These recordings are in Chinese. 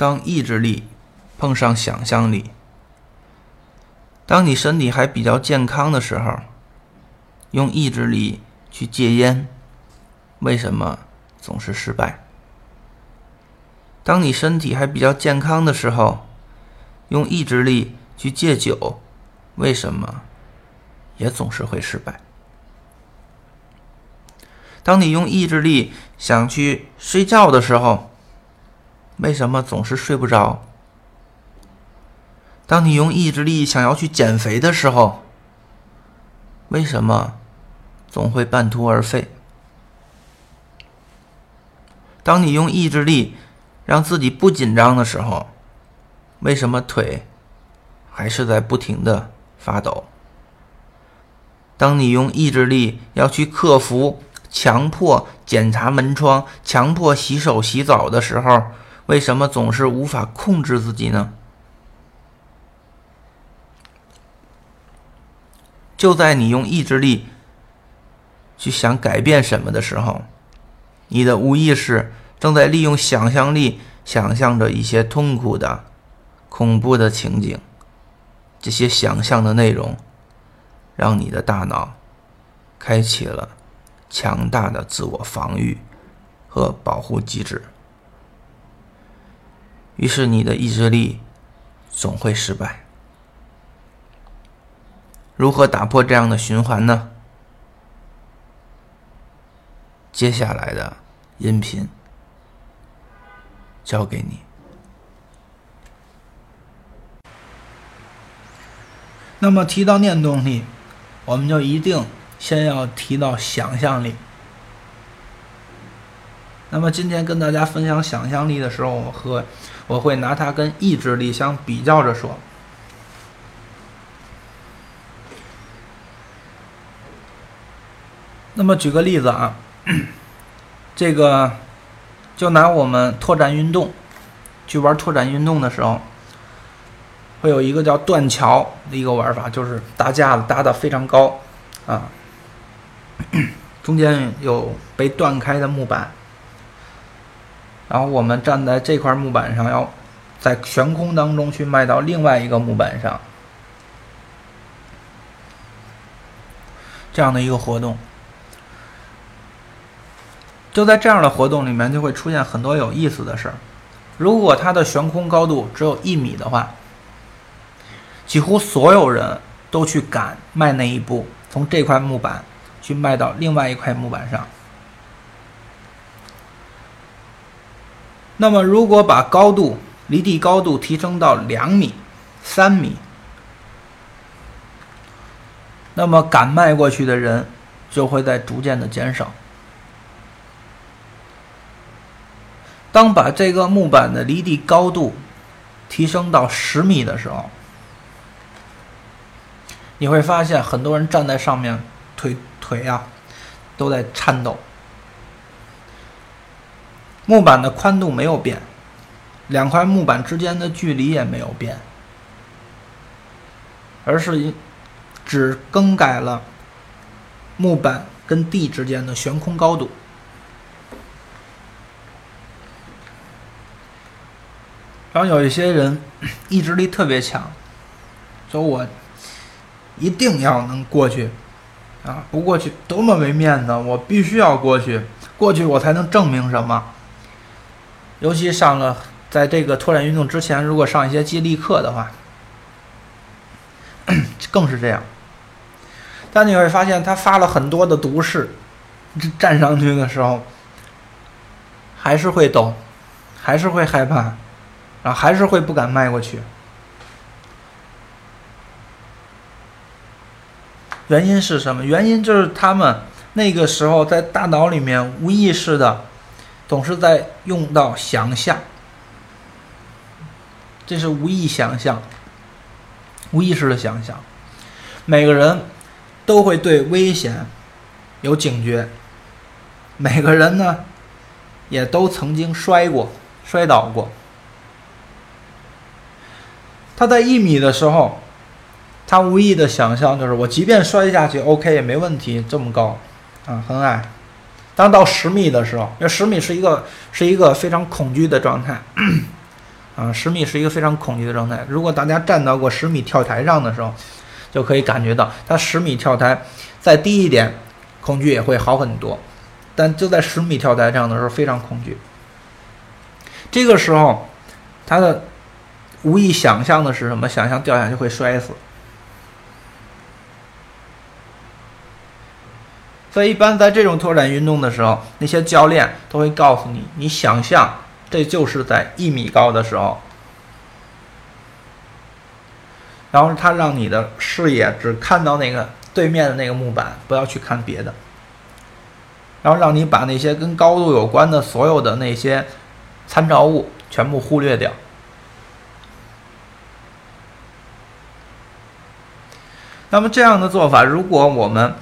当意志力碰上想象力，当你身体还比较健康的时候，用意志力去戒烟，为什么总是失败？当你身体还比较健康的时候，用意志力去戒酒，为什么也总是会失败？当你用意志力想去睡觉的时候，为什么总是睡不着？当你用意志力想要去减肥的时候，为什么总会半途而废？当你用意志力让自己不紧张的时候，为什么腿还是在不停的发抖？当你用意志力要去克服强迫检查门窗、强迫洗手洗澡的时候，为什么总是无法控制自己呢？就在你用意志力去想改变什么的时候，你的无意识正在利用想象力想象着一些痛苦的、恐怖的情景。这些想象的内容，让你的大脑开启了强大的自我防御和保护机制。于是，你的意志力总会失败。如何打破这样的循环呢？接下来的音频交给你。那么，提到念动力，我们就一定先要提到想象力。那么今天跟大家分享想象力的时候，我和我会拿它跟意志力相比较着说。那么举个例子啊，这个就拿我们拓展运动去玩拓展运动的时候，会有一个叫断桥的一个玩法，就是搭架子搭的非常高啊，中间有被断开的木板。然后我们站在这块木板上，要在悬空当中去迈到另外一个木板上，这样的一个活动。就在这样的活动里面，就会出现很多有意思的事儿。如果它的悬空高度只有一米的话，几乎所有人都去赶迈那一步，从这块木板去迈到另外一块木板上。那么，如果把高度离地高度提升到两米、三米，那么敢迈过去的人就会在逐渐的减少。当把这个木板的离地高度提升到十米的时候，你会发现很多人站在上面，腿腿啊都在颤抖。木板的宽度没有变，两块木板之间的距离也没有变，而是只更改了木板跟地之间的悬空高度。然后有一些人意志力特别强，说我一定要能过去，啊，不过去多么没面子，我必须要过去，过去我才能证明什么。尤其上了，在这个拓展运动之前，如果上一些激励课的话，更是这样。但你会发现，他发了很多的毒誓，站上去的时候，还是会抖，还是会害怕，然后还是会不敢迈过去。原因是什么？原因就是他们那个时候在大脑里面无意识的。总是在用到想象，这是无意想象、无意识的想象。每个人都会对危险有警觉，每个人呢也都曾经摔过、摔倒过。他在一米的时候，他无意的想象就是：我即便摔下去，OK 也没问题，这么高啊，很矮。当到十米的时候，那十米是一个是一个非常恐惧的状态，啊，十米是一个非常恐惧的状态。如果大家站到过十米跳台上的时候，就可以感觉到，他十米跳台再低一点，恐惧也会好很多。但就在十米跳台上的时候，非常恐惧。这个时候，他的无意想象的是什么？想象掉下去会摔死。所以，一般在这种拓展运动的时候，那些教练都会告诉你：你想象这就是在一米高的时候，然后他让你的视野只看到那个对面的那个木板，不要去看别的，然后让你把那些跟高度有关的所有的那些参照物全部忽略掉。那么这样的做法，如果我们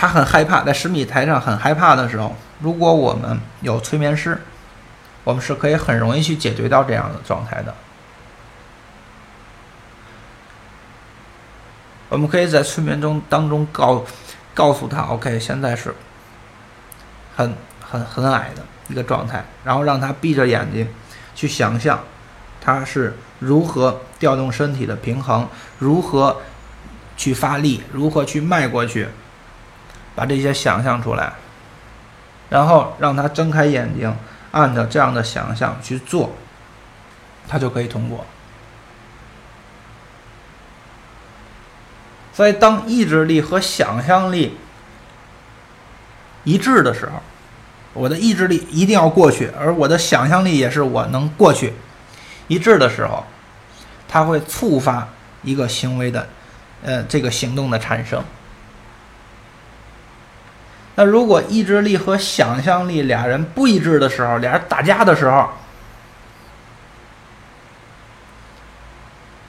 他很害怕，在十米台上很害怕的时候，如果我们有催眠师，我们是可以很容易去解决到这样的状态的。我们可以在催眠中当中告告诉他，OK，现在是很很很矮的一个状态，然后让他闭着眼睛去想象他是如何调动身体的平衡，如何去发力，如何去迈过去。把这些想象出来，然后让他睁开眼睛，按照这样的想象去做，他就可以通过。所以，当意志力和想象力一致的时候，我的意志力一定要过去，而我的想象力也是我能过去一致的时候，它会触发一个行为的，呃，这个行动的产生。那如果意志力和想象力俩人不一致的时候，俩人打架的时候，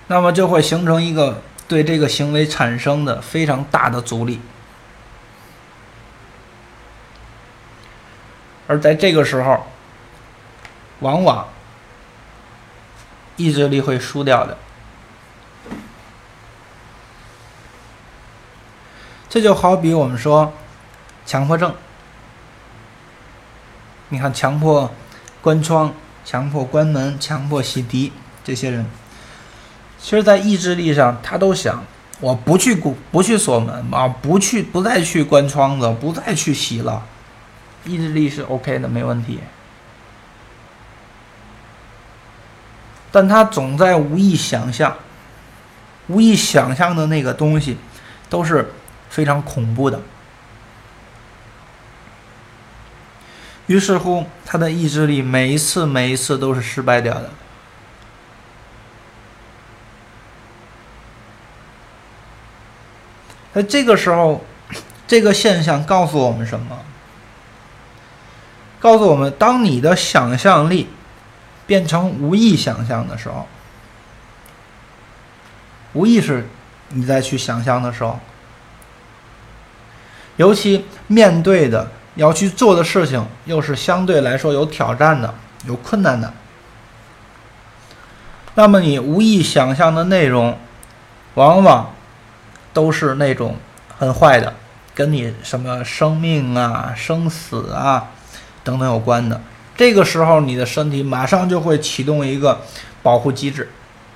那么就会形成一个对这个行为产生的非常大的阻力，而在这个时候，往往意志力会输掉的。这就好比我们说。强迫症，你看，强迫关窗、强迫关门、强迫洗涤，这些人，其实，在意志力上，他都想，我不去不不去锁门啊，不去不再去关窗子，不再去洗了，意志力是 OK 的，没问题。但他总在无意想象，无意想象的那个东西，都是非常恐怖的。于是乎，他的意志力每一次、每一次都是失败掉的。那这个时候，这个现象告诉我们什么？告诉我们，当你的想象力变成无意想象的时候，无意识你再去想象的时候，尤其面对的。要去做的事情又是相对来说有挑战的、有困难的，那么你无意想象的内容，往往都是那种很坏的，跟你什么生命啊、生死啊等等有关的。这个时候，你的身体马上就会启动一个保护机制，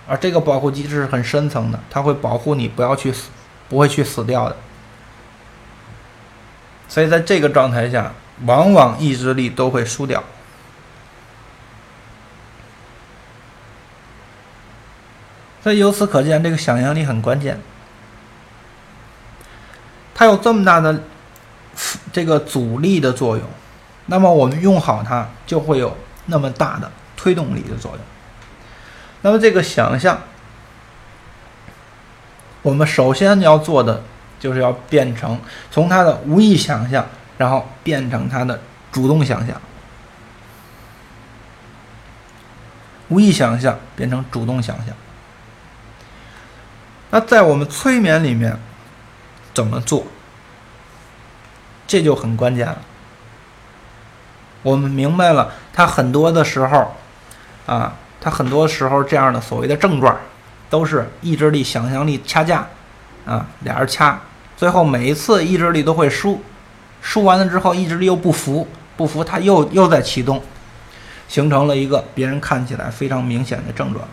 而这个保护机制是很深层的，它会保护你不要去死，不会去死掉的。所以在这个状态下，往往意志力都会输掉。所以由此可见，这个想象力很关键。它有这么大的这个阻力的作用，那么我们用好它，就会有那么大的推动力的作用。那么这个想象，我们首先要做的。就是要变成从他的无意想象，然后变成他的主动想象。无意想象变成主动想象。那在我们催眠里面怎么做？这就很关键了。我们明白了，他很多的时候，啊，他很多时候这样的所谓的症状，都是意志力、想象力掐架。啊，俩人掐，最后每一次意志力都会输，输完了之后意志力又不服，不服他又又在启动，形成了一个别人看起来非常明显的症状。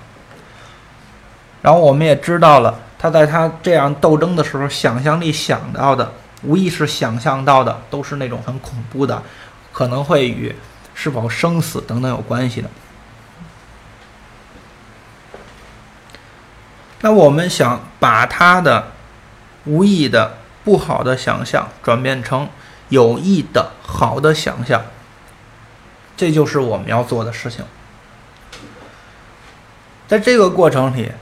然后我们也知道了，他在他这样斗争的时候，想象力想到的，无意识想象到的，都是那种很恐怖的，可能会与是否生死等等有关系的。那我们想把他的无意的不好的想象转变成有意的好的想象，这就是我们要做的事情。在这个过程里，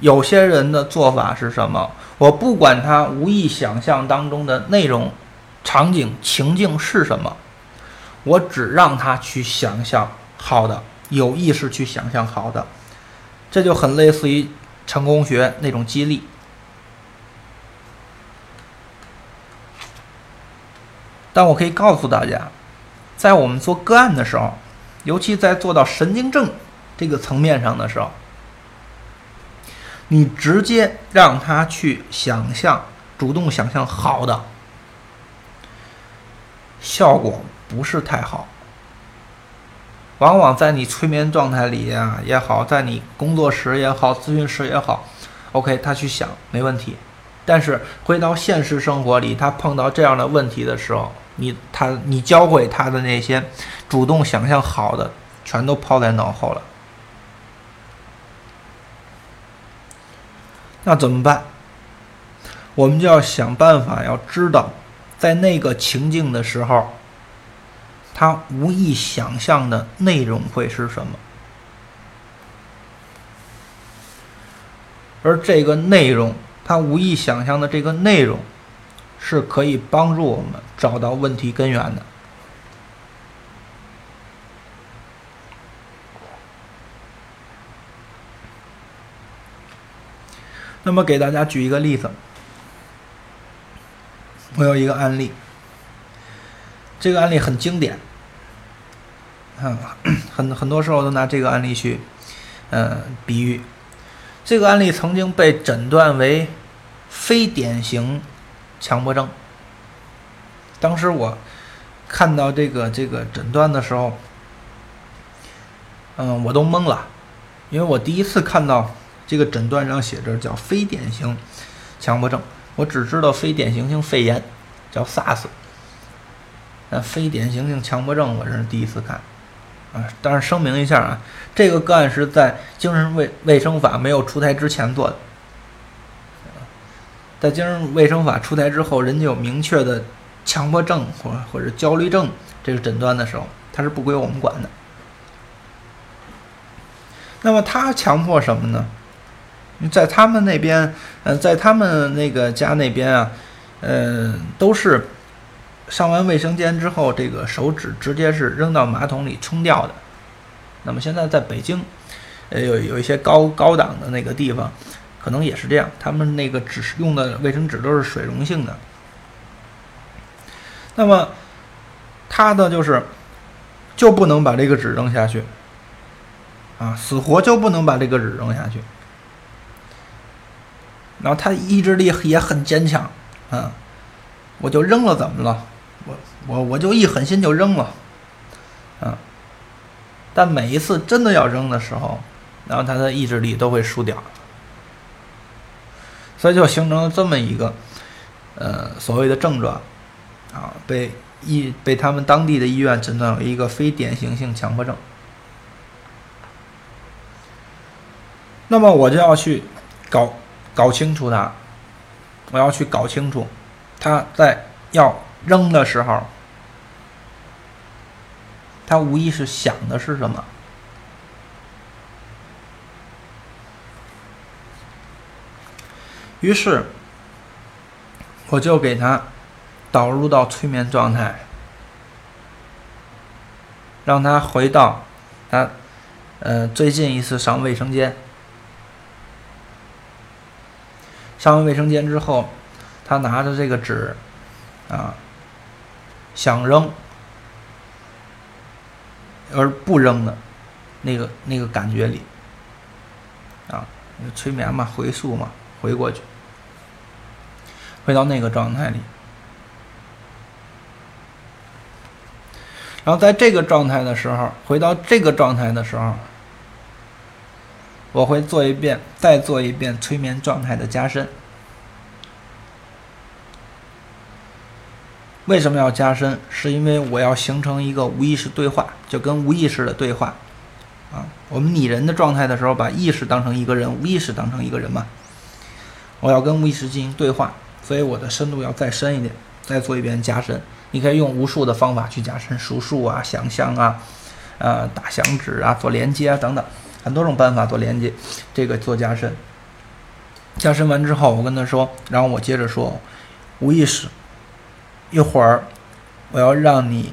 有些人的做法是什么？我不管他无意想象当中的内容、场景、情境是什么，我只让他去想象好的，有意识去想象好的，这就很类似于。成功学那种激励，但我可以告诉大家，在我们做个案的时候，尤其在做到神经症这个层面上的时候，你直接让他去想象，主动想象好的，效果不是太好。往往在你催眠状态里呀也好，在你工作时也好，咨询室也好，OK，他去想没问题。但是回到现实生活里，他碰到这样的问题的时候，你他你教会他的那些主动想象好的，全都抛在脑后了。那怎么办？我们就要想办法，要知道在那个情境的时候。他无意想象的内容会是什么？而这个内容，他无意想象的这个内容，是可以帮助我们找到问题根源的。那么，给大家举一个例子，我有一个案例。这个案例很经典，嗯，很很多时候都拿这个案例去，呃，比喻。这个案例曾经被诊断为非典型强迫症。当时我看到这个这个诊断的时候，嗯，我都懵了，因为我第一次看到这个诊断上写着叫非典型强迫症，我只知道非典型性肺炎，叫 SARS。那非典型性强迫症，我这是第一次看，啊，但是声明一下啊，这个个案是在精神卫卫生法没有出台之前做的，在精神卫生法出台之后，人家有明确的强迫症或或者焦虑症这个诊断的时候，它是不归我们管的。那么他强迫什么呢？在他们那边，呃，在他们那个家那边啊，嗯，都是。上完卫生间之后，这个手指直接是扔到马桶里冲掉的。那么现在在北京，呃，有有一些高高档的那个地方，可能也是这样。他们那个纸用的卫生纸都是水溶性的。那么他的就是就不能把这个纸扔下去，啊，死活就不能把这个纸扔下去。然后他意志力也很坚强，啊，我就扔了，怎么了？我我我就一狠心就扔了，啊！但每一次真的要扔的时候，然后他的意志力都会输掉，所以就形成了这么一个呃所谓的症状，啊，被医被他们当地的医院诊断为一个非典型性强迫症。那么我就要去搞搞清楚他，我要去搞清楚他在要。扔的时候，他无疑是想的是什么？于是，我就给他导入到催眠状态，让他回到他呃最近一次上卫生间。上完卫生间之后，他拿着这个纸啊。想扔而不扔的那个那个感觉里啊，催眠嘛，回溯嘛，回过去，回到那个状态里。然后在这个状态的时候，回到这个状态的时候，我会做一遍，再做一遍催眠状态的加深。为什么要加深？是因为我要形成一个无意识对话，就跟无意识的对话。啊，我们拟人的状态的时候，把意识当成一个人，无意识当成一个人嘛。我要跟无意识进行对话，所以我的深度要再深一点，再做一遍加深。你可以用无数的方法去加深，数数啊，想象啊，呃，打响指啊，做连接啊等等，很多种办法做连接，这个做加深。加深完之后，我跟他说，然后我接着说，无意识。一会儿，我要让你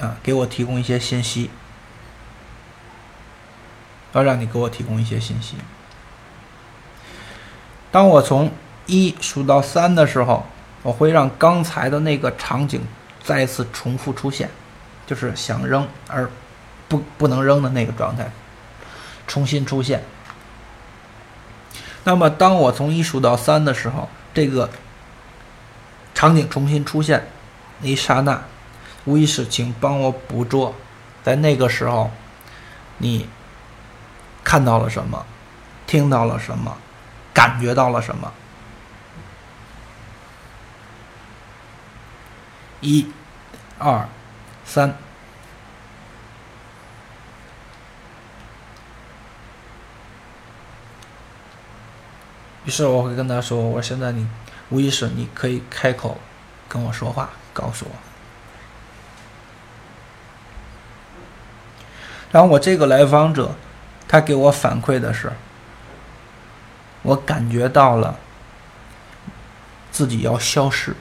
啊给我提供一些信息，要让你给我提供一些信息。当我从一数到三的时候，我会让刚才的那个场景再次重复出现，就是想扔而不不能扔的那个状态重新出现。那么，当我从一数到三的时候，这个。场景重新出现，那一刹那，无意识，请帮我捕捉，在那个时候，你看到了什么，听到了什么，感觉到了什么？一、二、三。于是我会跟他说：“我现在你。”无意识，你可以开口跟我说话，告诉我。然后我这个来访者，他给我反馈的是，我感觉到了自己要消失，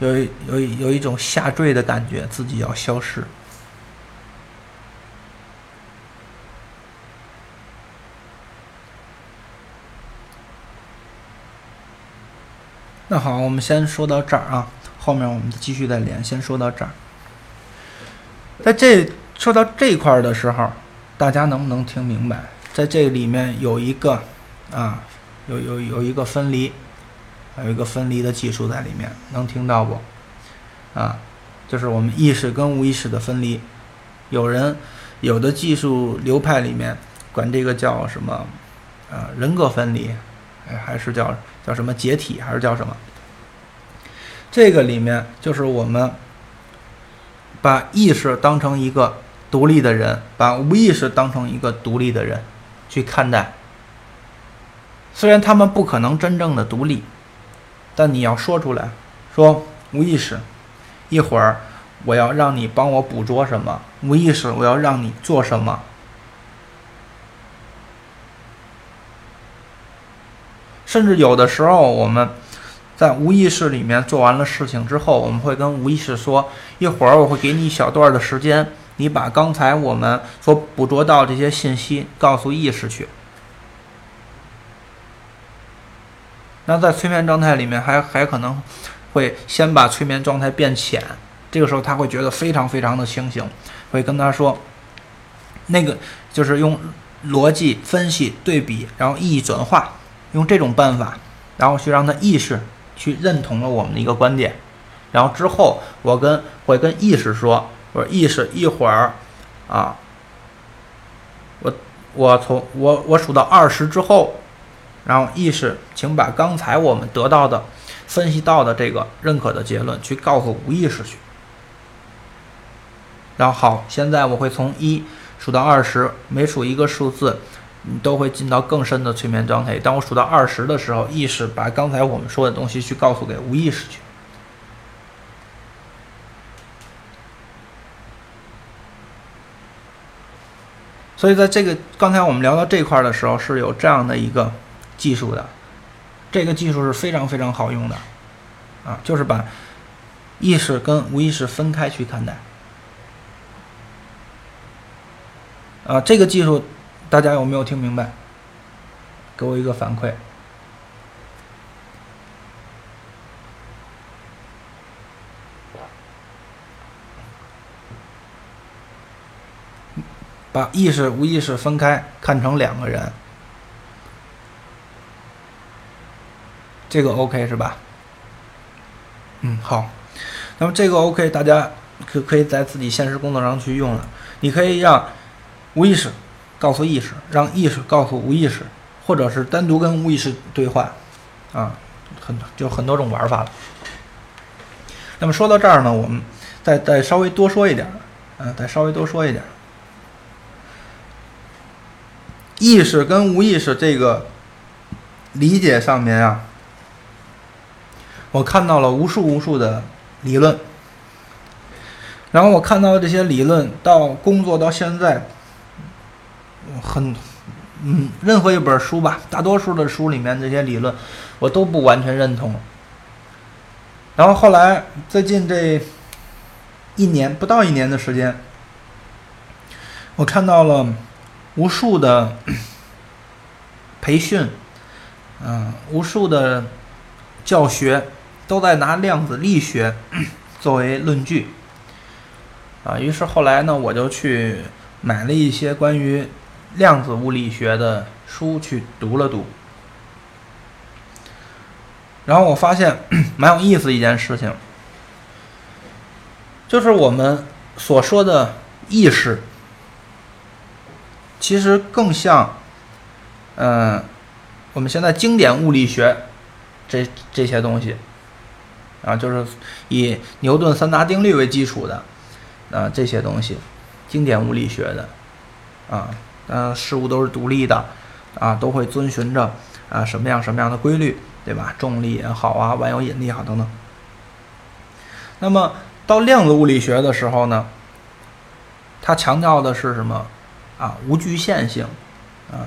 有有有一种下坠的感觉，自己要消失。那好，我们先说到这儿啊，后面我们继续再连。先说到这儿，在这说到这块儿的时候，大家能不能听明白？在这里面有一个啊，有有有一个分离，还有一个分离的技术在里面，能听到不？啊，就是我们意识跟无意识的分离。有人有的技术流派里面管这个叫什么？呃，人格分离，还是叫？叫什么解体还是叫什么？这个里面就是我们把意识当成一个独立的人，把无意识当成一个独立的人去看待。虽然他们不可能真正的独立，但你要说出来，说无意识，一会儿我要让你帮我捕捉什么？无意识，我要让你做什么？甚至有的时候，我们在无意识里面做完了事情之后，我们会跟无意识说：“一会儿我会给你一小段的时间，你把刚才我们所捕捉到这些信息告诉意识去。”那在催眠状态里面，还还可能会先把催眠状态变浅，这个时候他会觉得非常非常的清醒，会跟他说：“那个就是用逻辑分析、对比，然后意义转化。”用这种办法，然后去让他意识去认同了我们的一个观点，然后之后我跟会跟意识说，我说意识一会儿，啊，我我从我我数到二十之后，然后意识请把刚才我们得到的分析到的这个认可的结论去告诉无意识去，然后好，现在我会从一数到二十，每数一个数字。你都会进到更深的催眠状态。当我数到二十的时候，意识把刚才我们说的东西去告诉给无意识去。所以，在这个刚才我们聊到这块的时候，是有这样的一个技术的。这个技术是非常非常好用的，啊，就是把意识跟无意识分开去看待。啊，这个技术。大家有没有听明白？给我一个反馈。把意识、无意识分开，看成两个人，这个 OK 是吧？嗯，好。那么这个 OK，大家可可以在自己现实工作上去用了。你可以让无意识告诉意识，让意识告诉无意识，或者是单独跟无意识对话，啊，很就很多种玩法了。那么说到这儿呢，我们再再稍微多说一点儿，啊，再稍微多说一点。意识跟无意识这个理解上面啊，我看到了无数无数的理论，然后我看到这些理论到工作到现在，很嗯，任何一本书吧，大多数的书里面这些理论我都不完全认同。然后后来最近这一年不到一年的时间，我看到了。无数的培训，嗯，无数的教学都在拿量子力学作为论据，啊，于是后来呢，我就去买了一些关于量子物理学的书去读了读，然后我发现 蛮有意思一件事情，就是我们所说的意识。其实更像，嗯，我们现在经典物理学这这些东西，啊，就是以牛顿三大定律为基础的，啊，这些东西，经典物理学的，啊，嗯，事物都是独立的，啊，都会遵循着啊什么样什么样的规律，对吧？重力也好啊，万有引力也好等等。那么到量子物理学的时候呢，它强调的是什么？啊，无局限性，啊，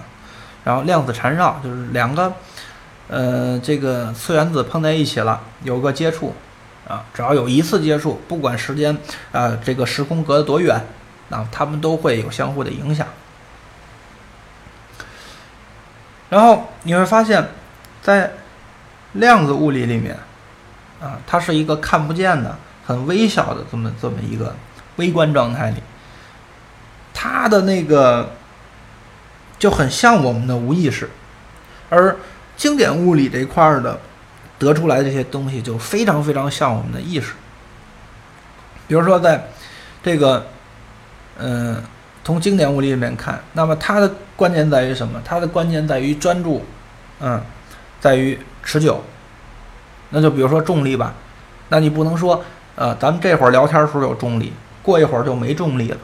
然后量子缠绕就是两个，呃，这个次原子碰在一起了，有个接触，啊，只要有一次接触，不管时间啊，这个时空隔得多远，啊，它们都会有相互的影响。然后你会发现，在量子物理里面，啊，它是一个看不见的、很微小的这么这么一个微观状态里。它的那个就很像我们的无意识，而经典物理这块儿的得出来这些东西就非常非常像我们的意识。比如说，在这个嗯，从经典物理里面看，那么它的关键在于什么？它的关键在于专注，嗯，在于持久。那就比如说重力吧，那你不能说，呃，咱们这会儿聊天的时候有重力，过一会儿就没重力了。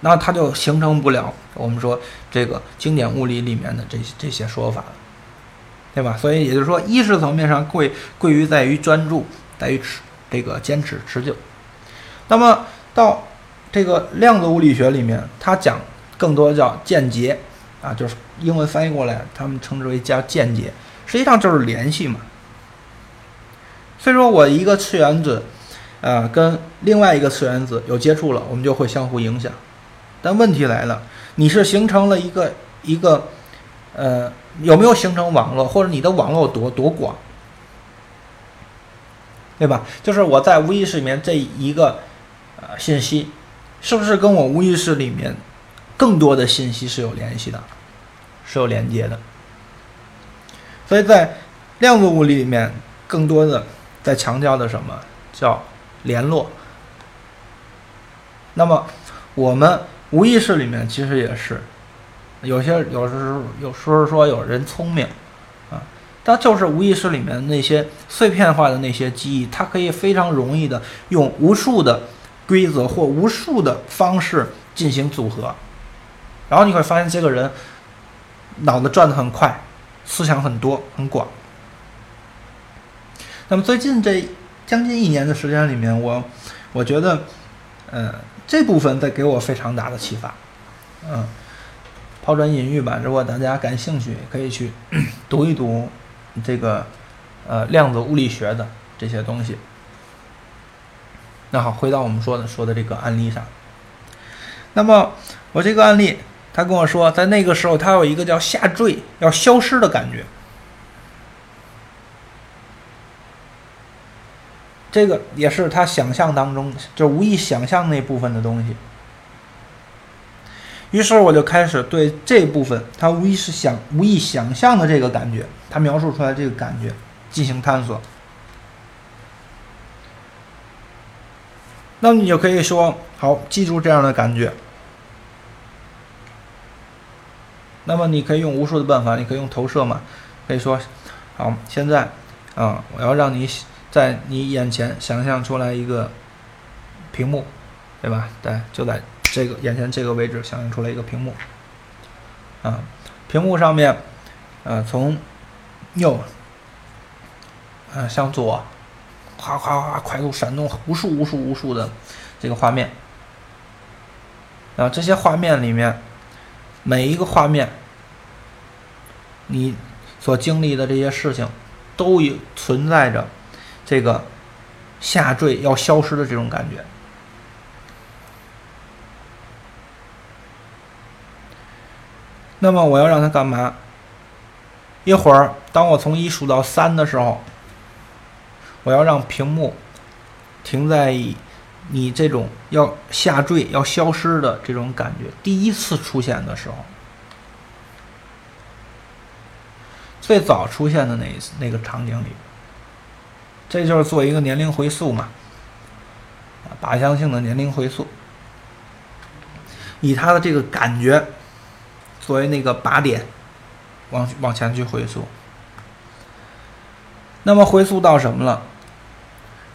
那它就形成不了我们说这个经典物理里面的这些这些说法了，对吧？所以也就是说，意识层面上贵贵于在于专注，在于持这个坚持持久。那么到这个量子物理学里面，它讲更多叫间接啊，就是英文翻译过来，他们称之为叫间接，实际上就是联系嘛。所以说我一个次原子，呃，跟另外一个次原子有接触了，我们就会相互影响。但问题来了，你是形成了一个一个，呃，有没有形成网络，或者你的网络多多广，对吧？就是我在无意识里面这一个呃信息，是不是跟我无意识里面更多的信息是有联系的，是有连接的？所以在量子物理里面，更多的在强调的什么叫联络？那么我们。无意识里面其实也是，有些有时候有时候说有人聪明，啊，他就是无意识里面那些碎片化的那些记忆，它可以非常容易的用无数的规则或无数的方式进行组合，然后你会发现这个人脑子转得很快，思想很多很广。那么最近这将近一年的时间里面，我我觉得，呃。这部分在给我非常大的启发，嗯，抛砖引玉吧。如果大家感兴趣，可以去 读一读这个呃量子物理学的这些东西。那好，回到我们说的说的这个案例上。那么我这个案例，他跟我说，在那个时候他有一个叫下坠要消失的感觉。这个也是他想象当中，就无意想象那部分的东西。于是我就开始对这部分他无意识想、无意想象的这个感觉，他描述出来这个感觉进行探索。那么你就可以说，好，记住这样的感觉。那么你可以用无数的办法，你可以用投射嘛，可以说，好，现在啊，我要让你在你眼前想象出来一个屏幕，对吧？对，就在这个眼前这个位置想象出来一个屏幕，啊，屏幕上面，呃，从右，呃，向左，哗哗哗，快速闪动无数无数无数的这个画面，啊，这些画面里面。每一个画面，你所经历的这些事情，都有存在着这个下坠要消失的这种感觉。那么我要让它干嘛？一会儿，当我从一数到三的时候，我要让屏幕停在你这种要下坠、要消失的这种感觉，第一次出现的时候，最早出现的那一次那个场景里，这就是做一个年龄回溯嘛，靶向性的年龄回溯，以他的这个感觉作为那个靶点，往往前去回溯。那么回溯到什么了？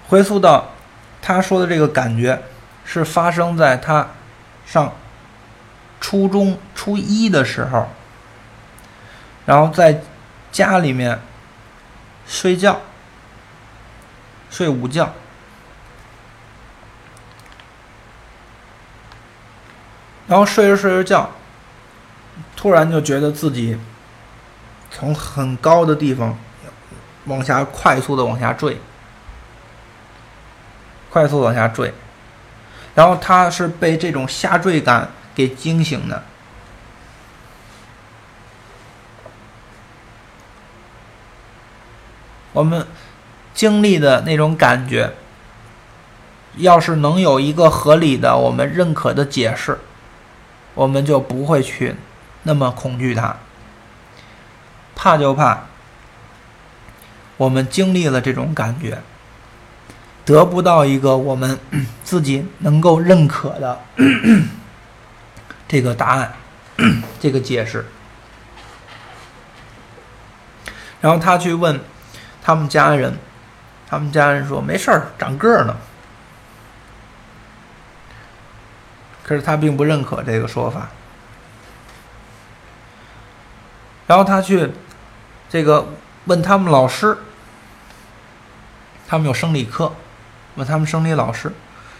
回溯到。他说的这个感觉，是发生在他上初中初一的时候，然后在家里面睡觉，睡午觉，然后睡着睡着觉，突然就觉得自己从很高的地方往下快速的往下坠。快速往下坠，然后他是被这种下坠感给惊醒的。我们经历的那种感觉，要是能有一个合理的、我们认可的解释，我们就不会去那么恐惧它。怕就怕我们经历了这种感觉。得不到一个我们 自己能够认可的 这个答案，这个解释。然后他去问他们家人，他们家人说没事儿，长个儿呢。可是他并不认可这个说法。然后他去这个问他们老师，他们有生理课。问他们生理老师，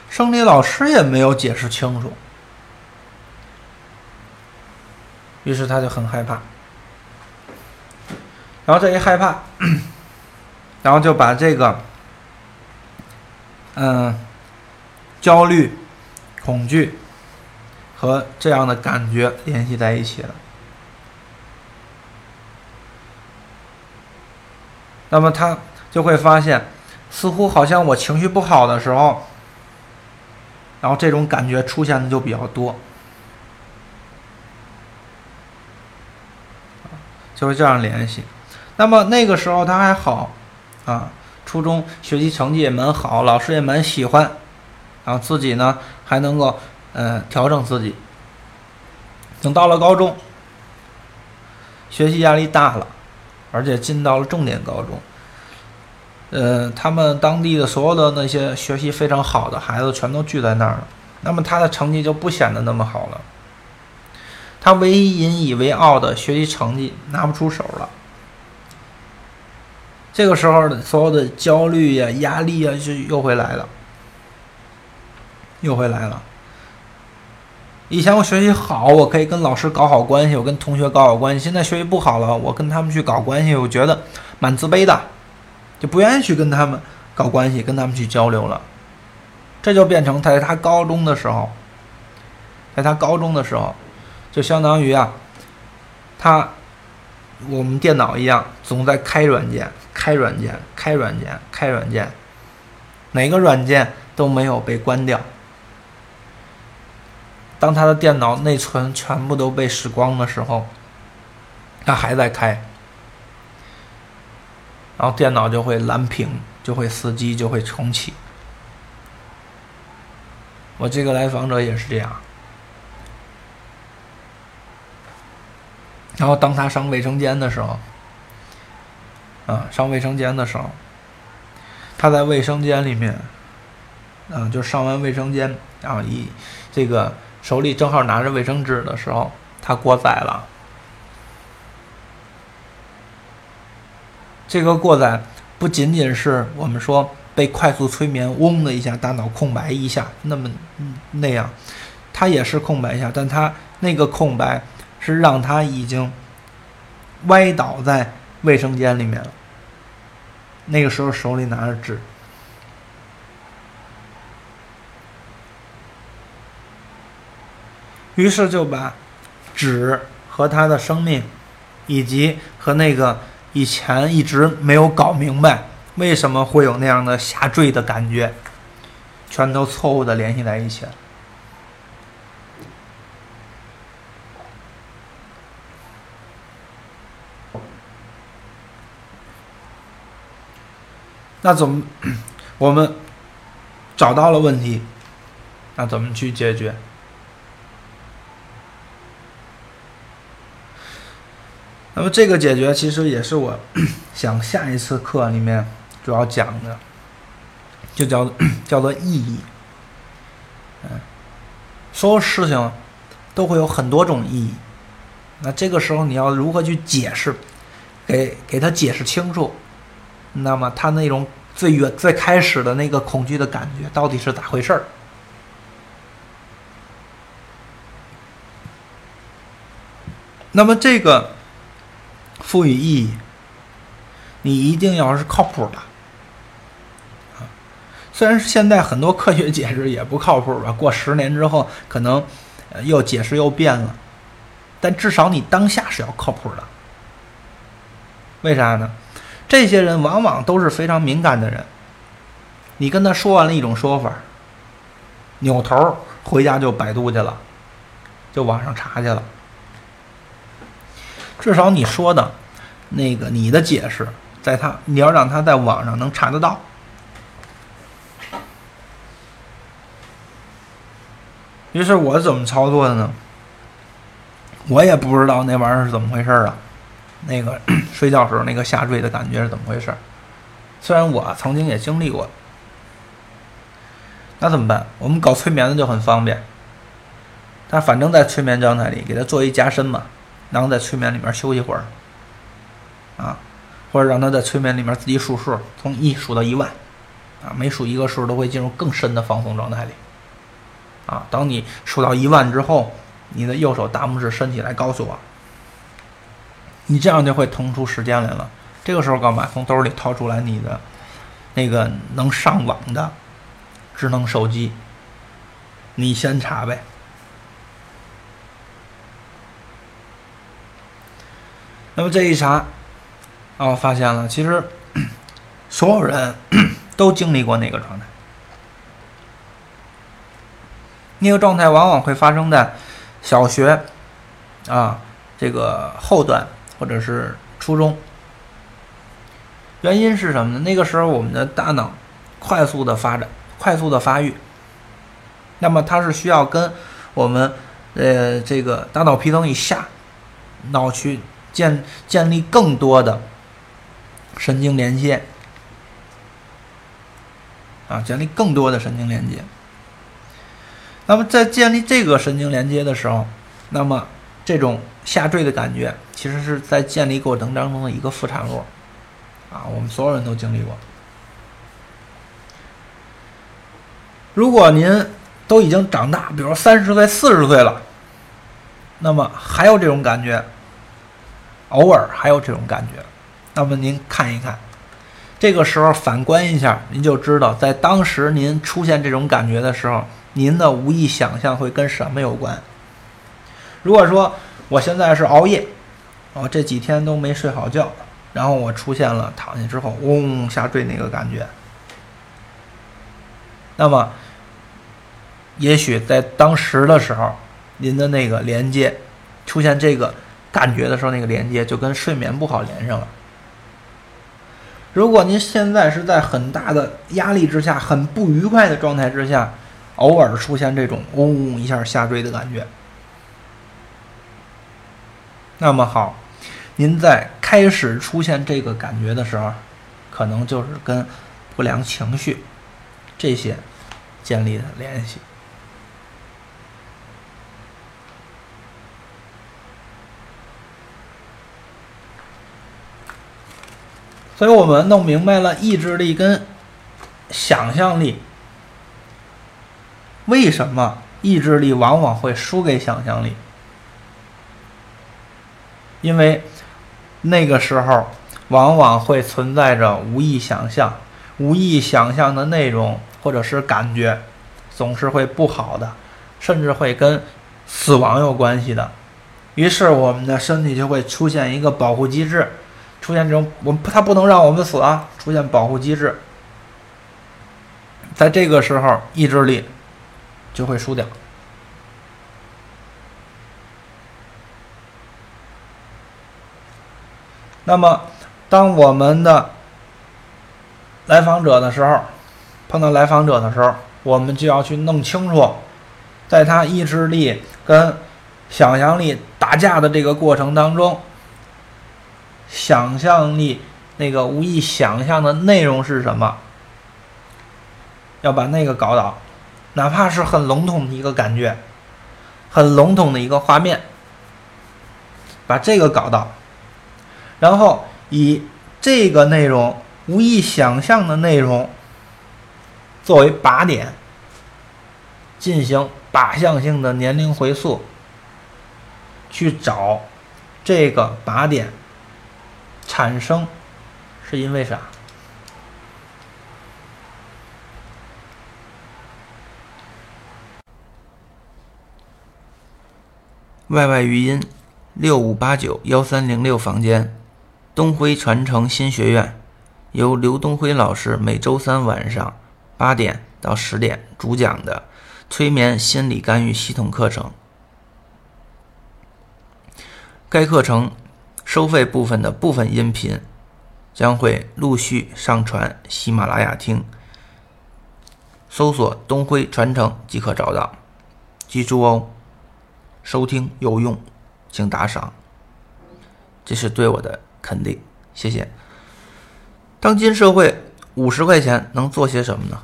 生理老师也没有解释清楚，于是他就很害怕，然后这一害怕，然后就把这个，嗯，焦虑、恐惧和这样的感觉联系在一起了。那么他就会发现。似乎好像我情绪不好的时候，然后这种感觉出现的就比较多，就是这样联系。那么那个时候他还好，啊，初中学习成绩也蛮好，老师也蛮喜欢，然后自己呢还能够呃调整自己。等到了高中，学习压力大了，而且进到了重点高中。呃，他们当地的所有的那些学习非常好的孩子全都聚在那儿了，那么他的成绩就不显得那么好了。他唯一引以为傲的学习成绩拿不出手了。这个时候的所有的焦虑呀、压力呀，就又回来了，又回来了。以前我学习好，我可以跟老师搞好关系，我跟同学搞好关系。现在学习不好了，我跟他们去搞关系，我觉得蛮自卑的。就不愿意去跟他们搞关系，跟他们去交流了，这就变成他在他高中的时候，在他高中的时候，就相当于啊，他我们电脑一样，总在开软件、开软件、开软件、开软件，哪个软件都没有被关掉。当他的电脑内存全部都被使光的时候，他还在开。然后电脑就会蓝屏，就会死机，就会重启。我这个来访者也是这样。然后当他上卫生间的时候，啊，上卫生间的时候，他在卫生间里面，啊，就上完卫生间，然后一这个手里正好拿着卫生纸的时候，他过载了。这个过载不仅仅是我们说被快速催眠，嗡的一下，大脑空白一下，那么那样，他也是空白一下，但他那个空白。是让他已经歪倒在卫生间里面了。那个时候手里拿着纸，于是就把纸和他的生命，以及和那个以前一直没有搞明白为什么会有那样的下坠的感觉，全都错误的联系在一起。那怎么？我们找到了问题，那怎么去解决？那么这个解决其实也是我 想下一次课里面主要讲的，就叫 叫做意义。嗯，所有事情都会有很多种意义，那这个时候你要如何去解释？给给他解释清楚。那么他那种最远最开始的那个恐惧的感觉到底是咋回事儿？那么这个赋予意义，你一定要是靠谱的啊。虽然现在很多科学解释也不靠谱吧，过十年之后可能又解释又变了，但至少你当下是要靠谱的。为啥呢？这些人往往都是非常敏感的人。你跟他说完了一种说法，扭头回家就百度去了，就网上查去了。至少你说的，那个你的解释，在他你要让他在网上能查得到。于是我怎么操作的呢？我也不知道那玩意儿是怎么回事啊。那个 睡觉时候那个下坠的感觉是怎么回事？虽然我曾经也经历过，那怎么办？我们搞催眠的就很方便，他反正在催眠状态里给他做一加深嘛，然后在催眠里面休息会儿，啊，或者让他在催眠里面自己数数，从一数到一万，啊，每数一个数都会进入更深的放松状态里，啊，当你数到一万之后，你的右手大拇指伸起来，告诉我。你这样就会腾出时间来了。这个时候干嘛？从兜里掏出来你的那个能上网的智能手机，你先查呗。那么这一查，啊哦，发现了，其实所有人都经历过那个状态。那个状态往往会发生在小学啊这个后段。或者是初中，原因是什么呢？那个时候我们的大脑快速的发展、快速的发育，那么它是需要跟我们呃这个大脑皮层以下脑区建建立更多的神经连接啊，建立更多的神经连接。那么在建立这个神经连接的时候，那么这种下坠的感觉。其实是在建立过程当中的一个副产物，啊，我们所有人都经历过。如果您都已经长大，比如三十岁、四十岁了，那么还有这种感觉，偶尔还有这种感觉，那么您看一看，这个时候反观一下，您就知道，在当时您出现这种感觉的时候，您的无意想象会跟什么有关？如果说我现在是熬夜。哦，这几天都没睡好觉，然后我出现了躺下之后嗡下坠那个感觉。那么，也许在当时的时候，您的那个连接出现这个感觉的时候，那个连接就跟睡眠不好连上了。如果您现在是在很大的压力之下、很不愉快的状态之下，偶尔出现这种嗡一下下坠的感觉。那么好，您在开始出现这个感觉的时候，可能就是跟不良情绪这些建立的联系。所以我们弄明白了意志力跟想象力，为什么意志力往往会输给想象力？因为那个时候往往会存在着无意想象，无意想象的内容或者是感觉，总是会不好的，甚至会跟死亡有关系的。于是我们的身体就会出现一个保护机制。出现这种，我们他不能让我们死啊！出现保护机制，在这个时候，意志力就会输掉。那么，当我们的来访者的时候，碰到来访者的时候，我们就要去弄清楚，在他意志力跟想象力打架的这个过程当中。想象力那个无意想象的内容是什么？要把那个搞倒，哪怕是很笼统的一个感觉，很笼统的一个画面，把这个搞到，然后以这个内容无意想象的内容作为靶点，进行靶向性的年龄回溯，去找这个靶点。产生是因为啥？Y Y 语音六五八九幺三零六房间，东辉传承新学院由刘东辉老师每周三晚上八点到十点主讲的催眠心理干预系统课程。该课程。收费部分的部分音频将会陆续上传喜马拉雅听，搜索“东辉传承”即可找到。记住哦，收听有用，请打赏，这是对我的肯定，谢谢。当今社会，五十块钱能做些什么呢？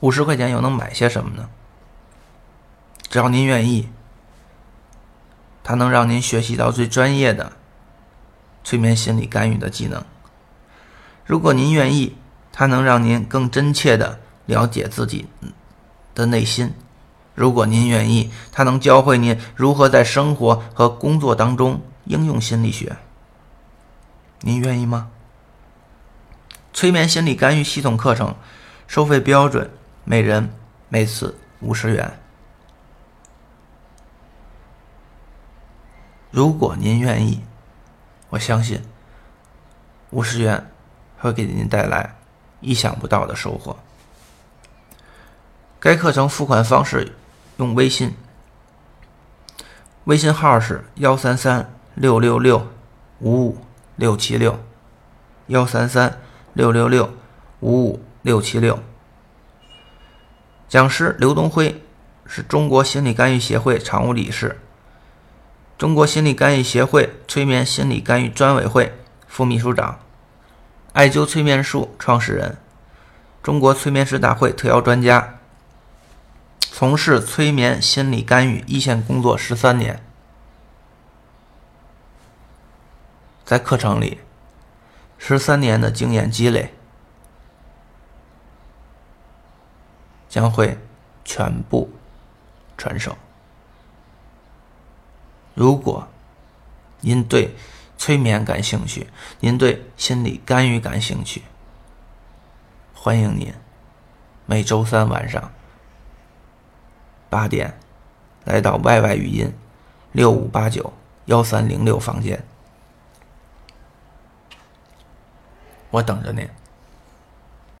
五十块钱又能买些什么呢？只要您愿意。它能让您学习到最专业的催眠心理干预的技能。如果您愿意，它能让您更真切的了解自己的内心。如果您愿意，它能教会您如何在生活和工作当中应用心理学。您愿意吗？催眠心理干预系统课程收费标准：每人每次五十元。如果您愿意，我相信五十元会给您带来意想不到的收获。该课程付款方式用微信，微信号是幺三三六六六五五六七六，幺三三六六六五五六七六。讲师刘东辉是中国心理干预协会常务理事。中国心理干预协会催眠心理干预专委会副秘书长，艾灸催眠术创始人，中国催眠师大会特邀专家，从事催眠心理干预一线工作十三年，在课程里，十三年的经验积累将会全部传授。如果您对催眠感兴趣，您对心理干预感兴趣，欢迎您每周三晚上八点来到 YY 语音六五八九幺三零六房间，我等着您。